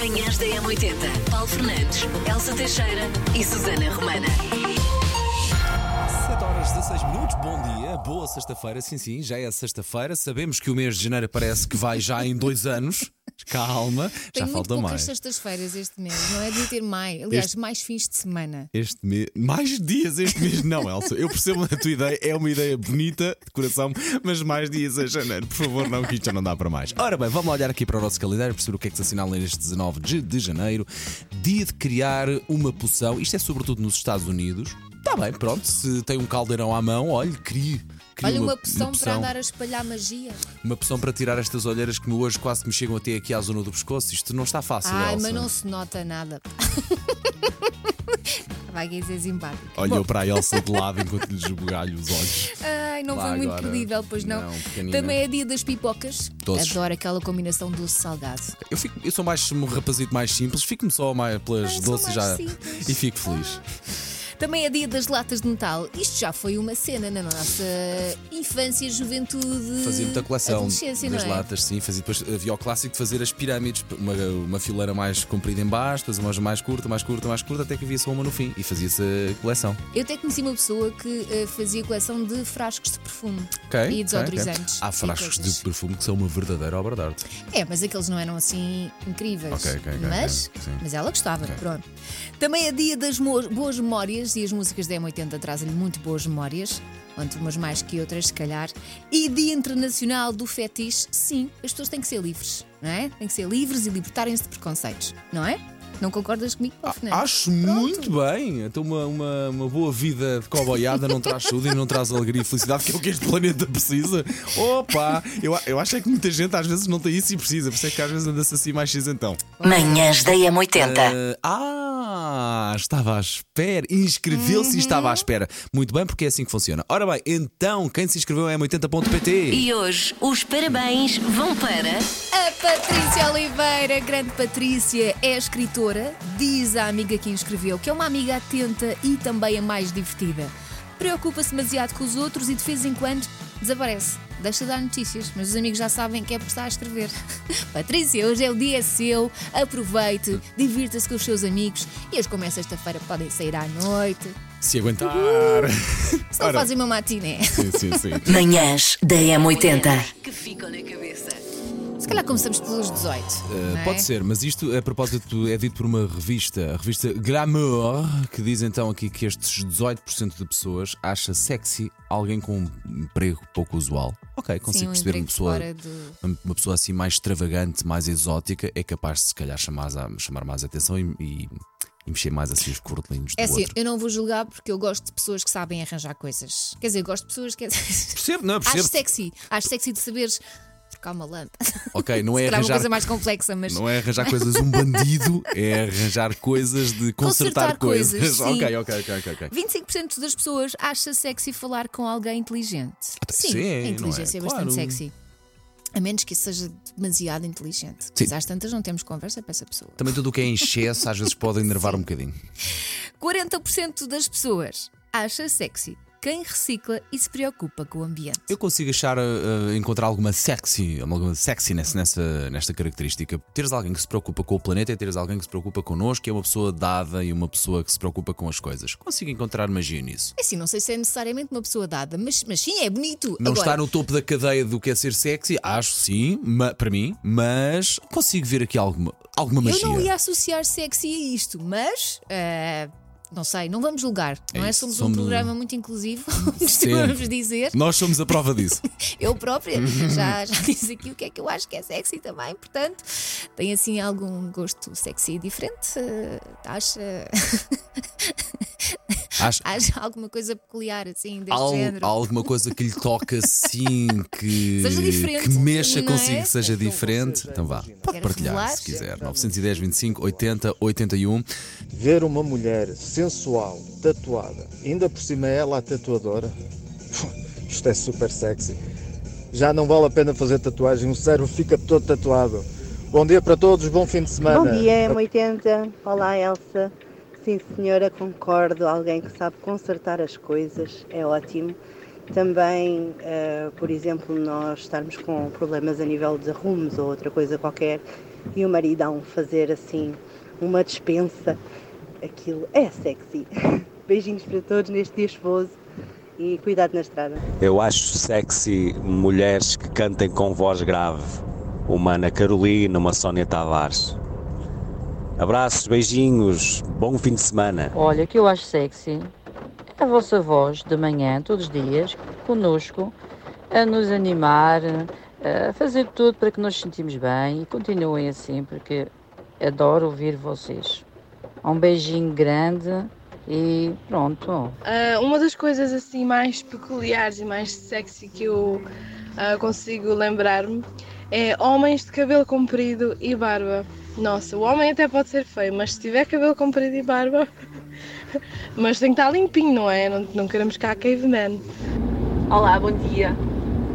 Manhãs da M80. Paulo Fernandes, Elsa Teixeira e Susana Romana. 7 horas 16 minutos, bom dia, boa sexta-feira, sim, sim, já é sexta-feira. Sabemos que o mês de janeiro parece que vai já em dois anos. Calma, Tenho já muito falta poucas mais. sextas-feiras este mês, não é de ter mais. Aliás, Este- mais fins de semana. Este mês, mais dias este mês, não, Elsa. Eu percebo a tua ideia, é uma ideia bonita, de coração, mas mais dias em janeiro, por favor, não, que isto já não dá para mais. Ora bem, vamos olhar aqui para o nosso calendário, perceber o que é que se assinala neste 19 de, de janeiro, dia de criar uma poção. Isto é sobretudo nos Estados Unidos. Está bem, pronto, se tem um caldeirão à mão, olhe, crie. Olha, uma poção para andar a espalhar magia. Uma poção para tirar estas olheiras que hoje quase me chegam até aqui à zona do pescoço. Isto não está fácil, Ai, Elsa. mas não se nota nada. Vai ser simpático. Olhou para a Elsa de lado enquanto lhe esbugalho os olhos. Ai, não Lá foi muito agora. credível, pois não. Não. Também é dia das pipocas. Doces. Adoro aquela combinação doce-salgado. Eu, fico- eu sou mais um rapazito mais simples, fico-me só mais pelas Ah, sou doces mais já simples. e fico feliz. Também é dia das latas de metal. Isto já foi uma cena na nossa infância, juventude. Fazia muita coleção das é? latas, sim. Fazia, depois havia o clássico de fazer as pirâmides, uma, uma fileira mais comprida em baixo, depois uma mais curta, mais curta, mais curta, até que havia só uma no fim e fazia-se a coleção. Eu até conheci uma pessoa que eh, fazia coleção de frascos de perfume Ok, e desodorizantes. ok. Há e frascos de perfume que são uma verdadeira obra de arte. É, mas aqueles não eram assim incríveis. Mas, mas ela gostava, pronto. Também é dia das boas memórias e as músicas da M80 trazem-lhe muito boas memórias. Quanto umas mais que outras, se calhar. E Dia Internacional do Fetiche, sim, as pessoas têm que ser livres, não é? Têm que ser livres e libertarem-se de preconceitos, não é? Não concordas comigo, Paulo Fernandes? Acho Pronto. muito bem. Então, uma, uma, uma boa vida de coboiada não traz saúde e não traz alegria e felicidade, que é o que este planeta precisa. Opa! Eu, eu acho é que muita gente às vezes não tem isso e precisa, por isso é que às vezes anda-se assim mais X então. Manhãs da M80. Ah, estava à espera. Inscreveu-se e estava à espera. Muito bem, porque é assim que funciona. Ora bem, então, quem se inscreveu é m80.pt. E hoje os parabéns vão para. A Patrícia Oliveira, grande Patrícia, é escritora, diz a amiga que inscreveu que é uma amiga atenta e também a mais divertida. Preocupa-se demasiado com os outros e de vez em quando desaparece. Deixa de dar notícias, mas os amigos já sabem que é por estar a escrever. Patrícia, hoje é o dia seu, aproveite, divirta-se com os seus amigos e hoje, como é sexta-feira, podem sair à noite. Se aguentar. Se não Ora. fazem uma matiné. Sim, sim, sim. Manhãs da M80. Que ficam na calhar começamos pelos 18. Uh, não é? Pode ser, mas isto a propósito é dito por uma revista, a revista Glamour, que diz então aqui que estes 18% de pessoas acha sexy alguém com um emprego pouco usual. Ok, consigo Sim, um perceber uma pessoa, do- uma, pessoa assim mais extravagante, mais exótica, é capaz de se calhar chamar, chamar mais atenção e, e- e mexer mais assim os cordelinhos do É assim, outro. eu não vou julgar porque eu gosto de pessoas que sabem arranjar coisas. Quer dizer, gosto de pessoas que. Percebo, não, Acho percebo. sexy. Acho sexy de saberes trocar uma lâmpada. Ok, não é calhar uma arranjar coisa mais complexa, mas. Não é arranjar coisas um bandido, é arranjar coisas de consertar, Consertar coisas, sim. ok, ok, ok, ok, ok. 25% das pessoas acha sexy falar com alguém inteligente. Sim, sim, a é? inteligência é, bastante Claro. sexy. A menos que seja demasiado inteligente. Mas às tantas não temos conversa para essa pessoa. Também tudo o que é em excesso às vezes pode enervar um bocadinho. 40% das pessoas acha sexy quem recicla e se preocupa com o ambiente. Eu consigo achar, uh, uh, encontrar alguma sexy, alguma sexiness nessa, nesta característica. Teres alguém que se preocupa com o planeta e teres alguém que se preocupa connosco, que é uma pessoa dada e uma pessoa que se preocupa com as coisas. Consigo encontrar magia nisso. É assim, não sei se é necessariamente uma pessoa dada, mas, mas sim, é bonito. Não Agora, está no topo da cadeia do que é ser sexy, acho sim, para mim, mas consigo ver aqui alguma, alguma magia. Eu não ia associar sexy a isto, mas. eh, não sei, não vamos julgar, não é? Somos, somos- um programa muito inclusivo, vamos dizer. Nós somos a prova disso. Eu própria já, já disse aqui o que é que eu acho que é sexy também, portanto, tem assim algum gosto sexy diferente? Eh, Acha, Acho, acha alguma coisa peculiar assim deste Al- género? alguma coisa que lhe toca assim, que, Seja diferente, que mexa é? consigo que seja diferente, então vá, pode partilhar revelar? se quiser. 910, 25, 80, 81. Ver uma mulher sensual, tatuada, ainda por cima é ela a tatuadora, isto é super sexy. Já não vale a pena fazer tatuagem, o cérebro fica todo tatuado. Bom dia para todos, bom fim de semana. Bom dia, M80. Olá, Elsa. Sim, senhora, concordo. Alguém que sabe consertar as coisas é ótimo. Também, eh, por exemplo, nós estarmos com problemas a nível de rumos ou outra coisa qualquer e o maridão fazer assim uma dispensa, aquilo é sexy. Beijinhos para todos neste dia chuvoso e cuidado na estrada. Eu acho sexy mulheres que cantem com voz grave. Uma Ana Carolina, uma Sónia Tavares. Abraços, beijinhos, bom fim de semana. Olha, o que eu acho sexy é a vossa voz de manhã, todos os dias, conosco, a nos animar, a fazer tudo para que nos sentimos bem e continuem assim, porque adoro ouvir vocês. Um beijinho grande e pronto. Ah, uma das coisas assim mais peculiares e mais sexy que eu ah, consigo lembrar-me é homens de cabelo comprido e barba. Nossa, o homem até pode ser feio, mas se tiver cabelo comprido e barba, mas tem que estar limpinho, não é? Não, não queremos cá caveman. Olá, bom dia.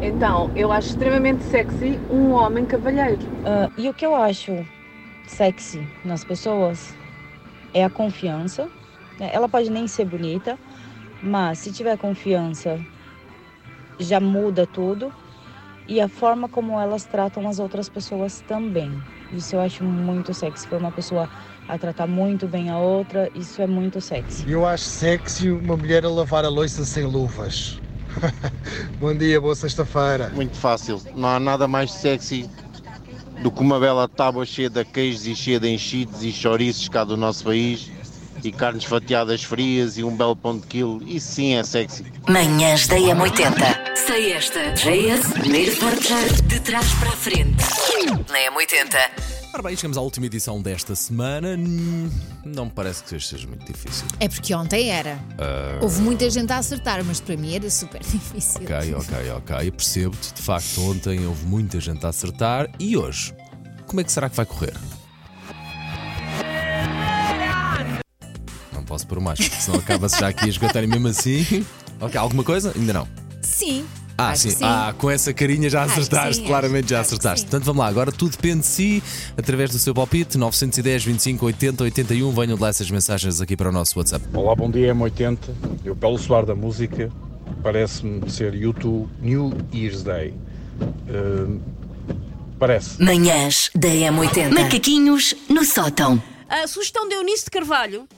Então, eu acho extremamente sexy um homem cavalheiro. Ah, e o que eu acho sexy nas pessoas é a confiança. né? Ela pode nem ser bonita, mas se tiver confiança, já muda tudo. E a forma como elas tratam as outras pessoas também. Isso eu acho muito sexy. Se for uma pessoa a tratar muito bem a outra, isso é muito sexy. Eu acho sexy uma mulher a lavar a louça sem luvas. Bom dia, boa sexta-feira. Muito fácil. Não há nada mais sexy do que uma bela tábua cheia de queijos e cheia de enchidos e chouriços cá do nosso país e carnes fatiadas frias e um belo pão de quilo. Isso sim é sexy. Manhãs da M80. Sei esta. JS, primeiro portar de trás para a frente. Na M80. Ora bem, chegamos à última edição desta semana. Hum, Não me parece que seja muito difícil. É porque ontem era. Ah, Houve muita gente a acertar, mas para mim era super difícil. Ok, ok, ok. Eu percebo-te. De facto, ontem houve muita gente a acertar. E hoje? Como é que será que vai correr? Não posso pôr mais, porque senão acaba-se já aqui a esgotar e mesmo assim. Ok, alguma coisa? Ainda não. Sim. Ah, acho sim. sim. Ah, com essa carinha já acertaste, sim, claramente já acertaste. Portanto, vamos lá, agora tudo depende de si, através do seu palpite, 910 25 80 81. Venham de lá essas mensagens aqui para o nosso WhatsApp. Olá, bom dia, M80. Eu, pelo soar da música, parece-me ser YouTube New Year's Day. Hum, parece. Manhãs da M80. Macaquinhos no sótão. A sugestão de Eunice de Carvalho.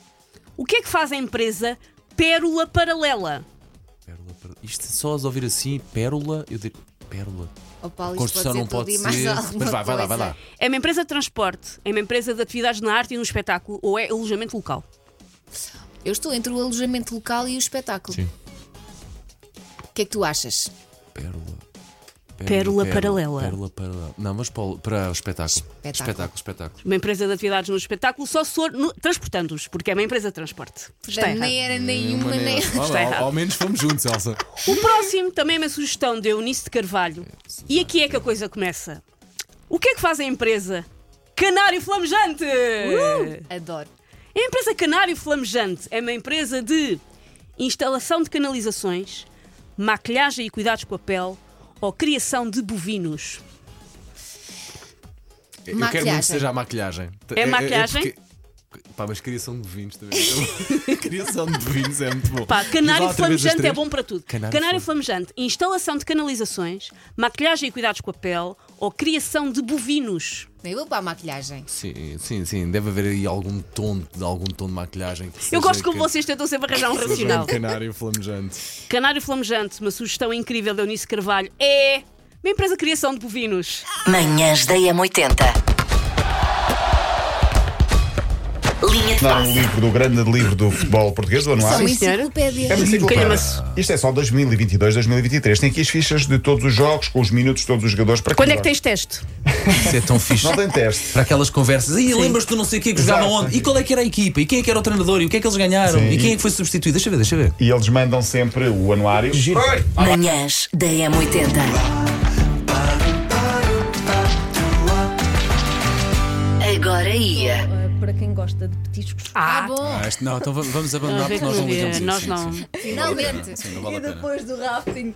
O que é que faz a empresa Pérola Paralela? Isto só a ouvir assim, pérola, eu digo pérola. Oh, Paulo, Construção pode não pode ser. Mas vai, vai lá, vai lá. É uma empresa de transporte, é uma empresa de atividades na arte e no espetáculo ou é alojamento local? Eu estou entre o alojamento local e o espetáculo. Sim. O que é que tu achas? Pérola. Pérola paralela. Pérola paralela. Não, mas para o, para o espetáculo. Espetáculo, espetáculo. Uma empresa de atividades no espetáculo só se for no- transportando-os, porque é uma empresa de transporte. Está errado. nem era nenhuma, nem. Olha, Está ao, errado. ao menos fomos juntos, Elsa. O próximo também é uma sugestão de Eunice de Carvalho. E aqui é que a coisa começa. O que é que faz a empresa Canário Flamejante? Adoro. A empresa Canário Flamejante é uma empresa de instalação de canalizações, maquilhagem e cuidados com a pele ou criação de bovinos. Eu quero muito que seja a maquilhagem. É maquilhagem? porque- Pá, mas criação de vinhos também. criação de vinhos é muito bom. Pá, canário flamejante é bom para tudo. Canário Canário, flamejante, instalação de canalizações, maquilhagem e cuidados com a pele ou criação de bovinos. Eu vou para a maquilhagem. Sim, sim, sim. Deve haver aí algum tom, de algum tom de maquilhagem. que Eu gosto como vocês tentam sempre arranjar um racional. um canário flamejante. Canário Flamejante, uma sugestão incrível da Eunice Carvalho, é uma empresa de criação de bovinos. Manhãs da M80. Linha de Dar um livro do grande livro do futebol português, do anuário. uma enciclopédia. É uma enciclopédia. Isto é só 2022, 2023. Tem aqui as fichas de todos os jogos, com os minutos de todos os jogadores. Para Quando é que tens teste? Isso é tão fixe. Não tem teste. Para aquelas conversas. Aí lembras-te do não sei o que que jogava Exato. onde? E qual é que era a equipa? E quem é que era o treinador? E o que é que eles ganharam? Sim. E quem é que foi substituído? Deixa ver, deixa ver. E eles mandam sempre o anuário. Oi! Manhãs da M80. Agora ia. Para quem gosta de petiscos. Ah, bom. Ah, este- não, então vamos- vamos abandonar porque nós não como é, ligamos isso. nós sim, não. sim. Finalmente. Sim, não vale E a pena. depois do rafting,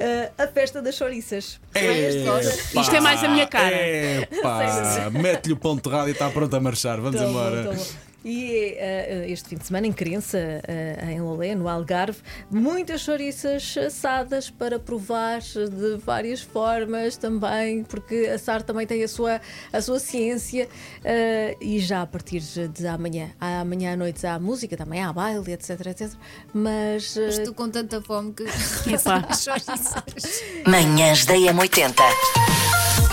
eh, a festa das chouriças. Epá, Isto é mais a minha cara. Epá, mete-lhe o pão de torrado e está pronto a marchar. Vamos bom, embora. bom. E eh, este fim de semana, em Crença, eh, em Lolé, no Algarve, muitas chouriças assadas para provar de várias formas também, porque assar também tem a sua, a sua ciência. eh, e já a partir de amanhã, amanhã à noite há música, também há baile, etc, etc. Mas. Estou com tanta fome que. Manhãs da M80.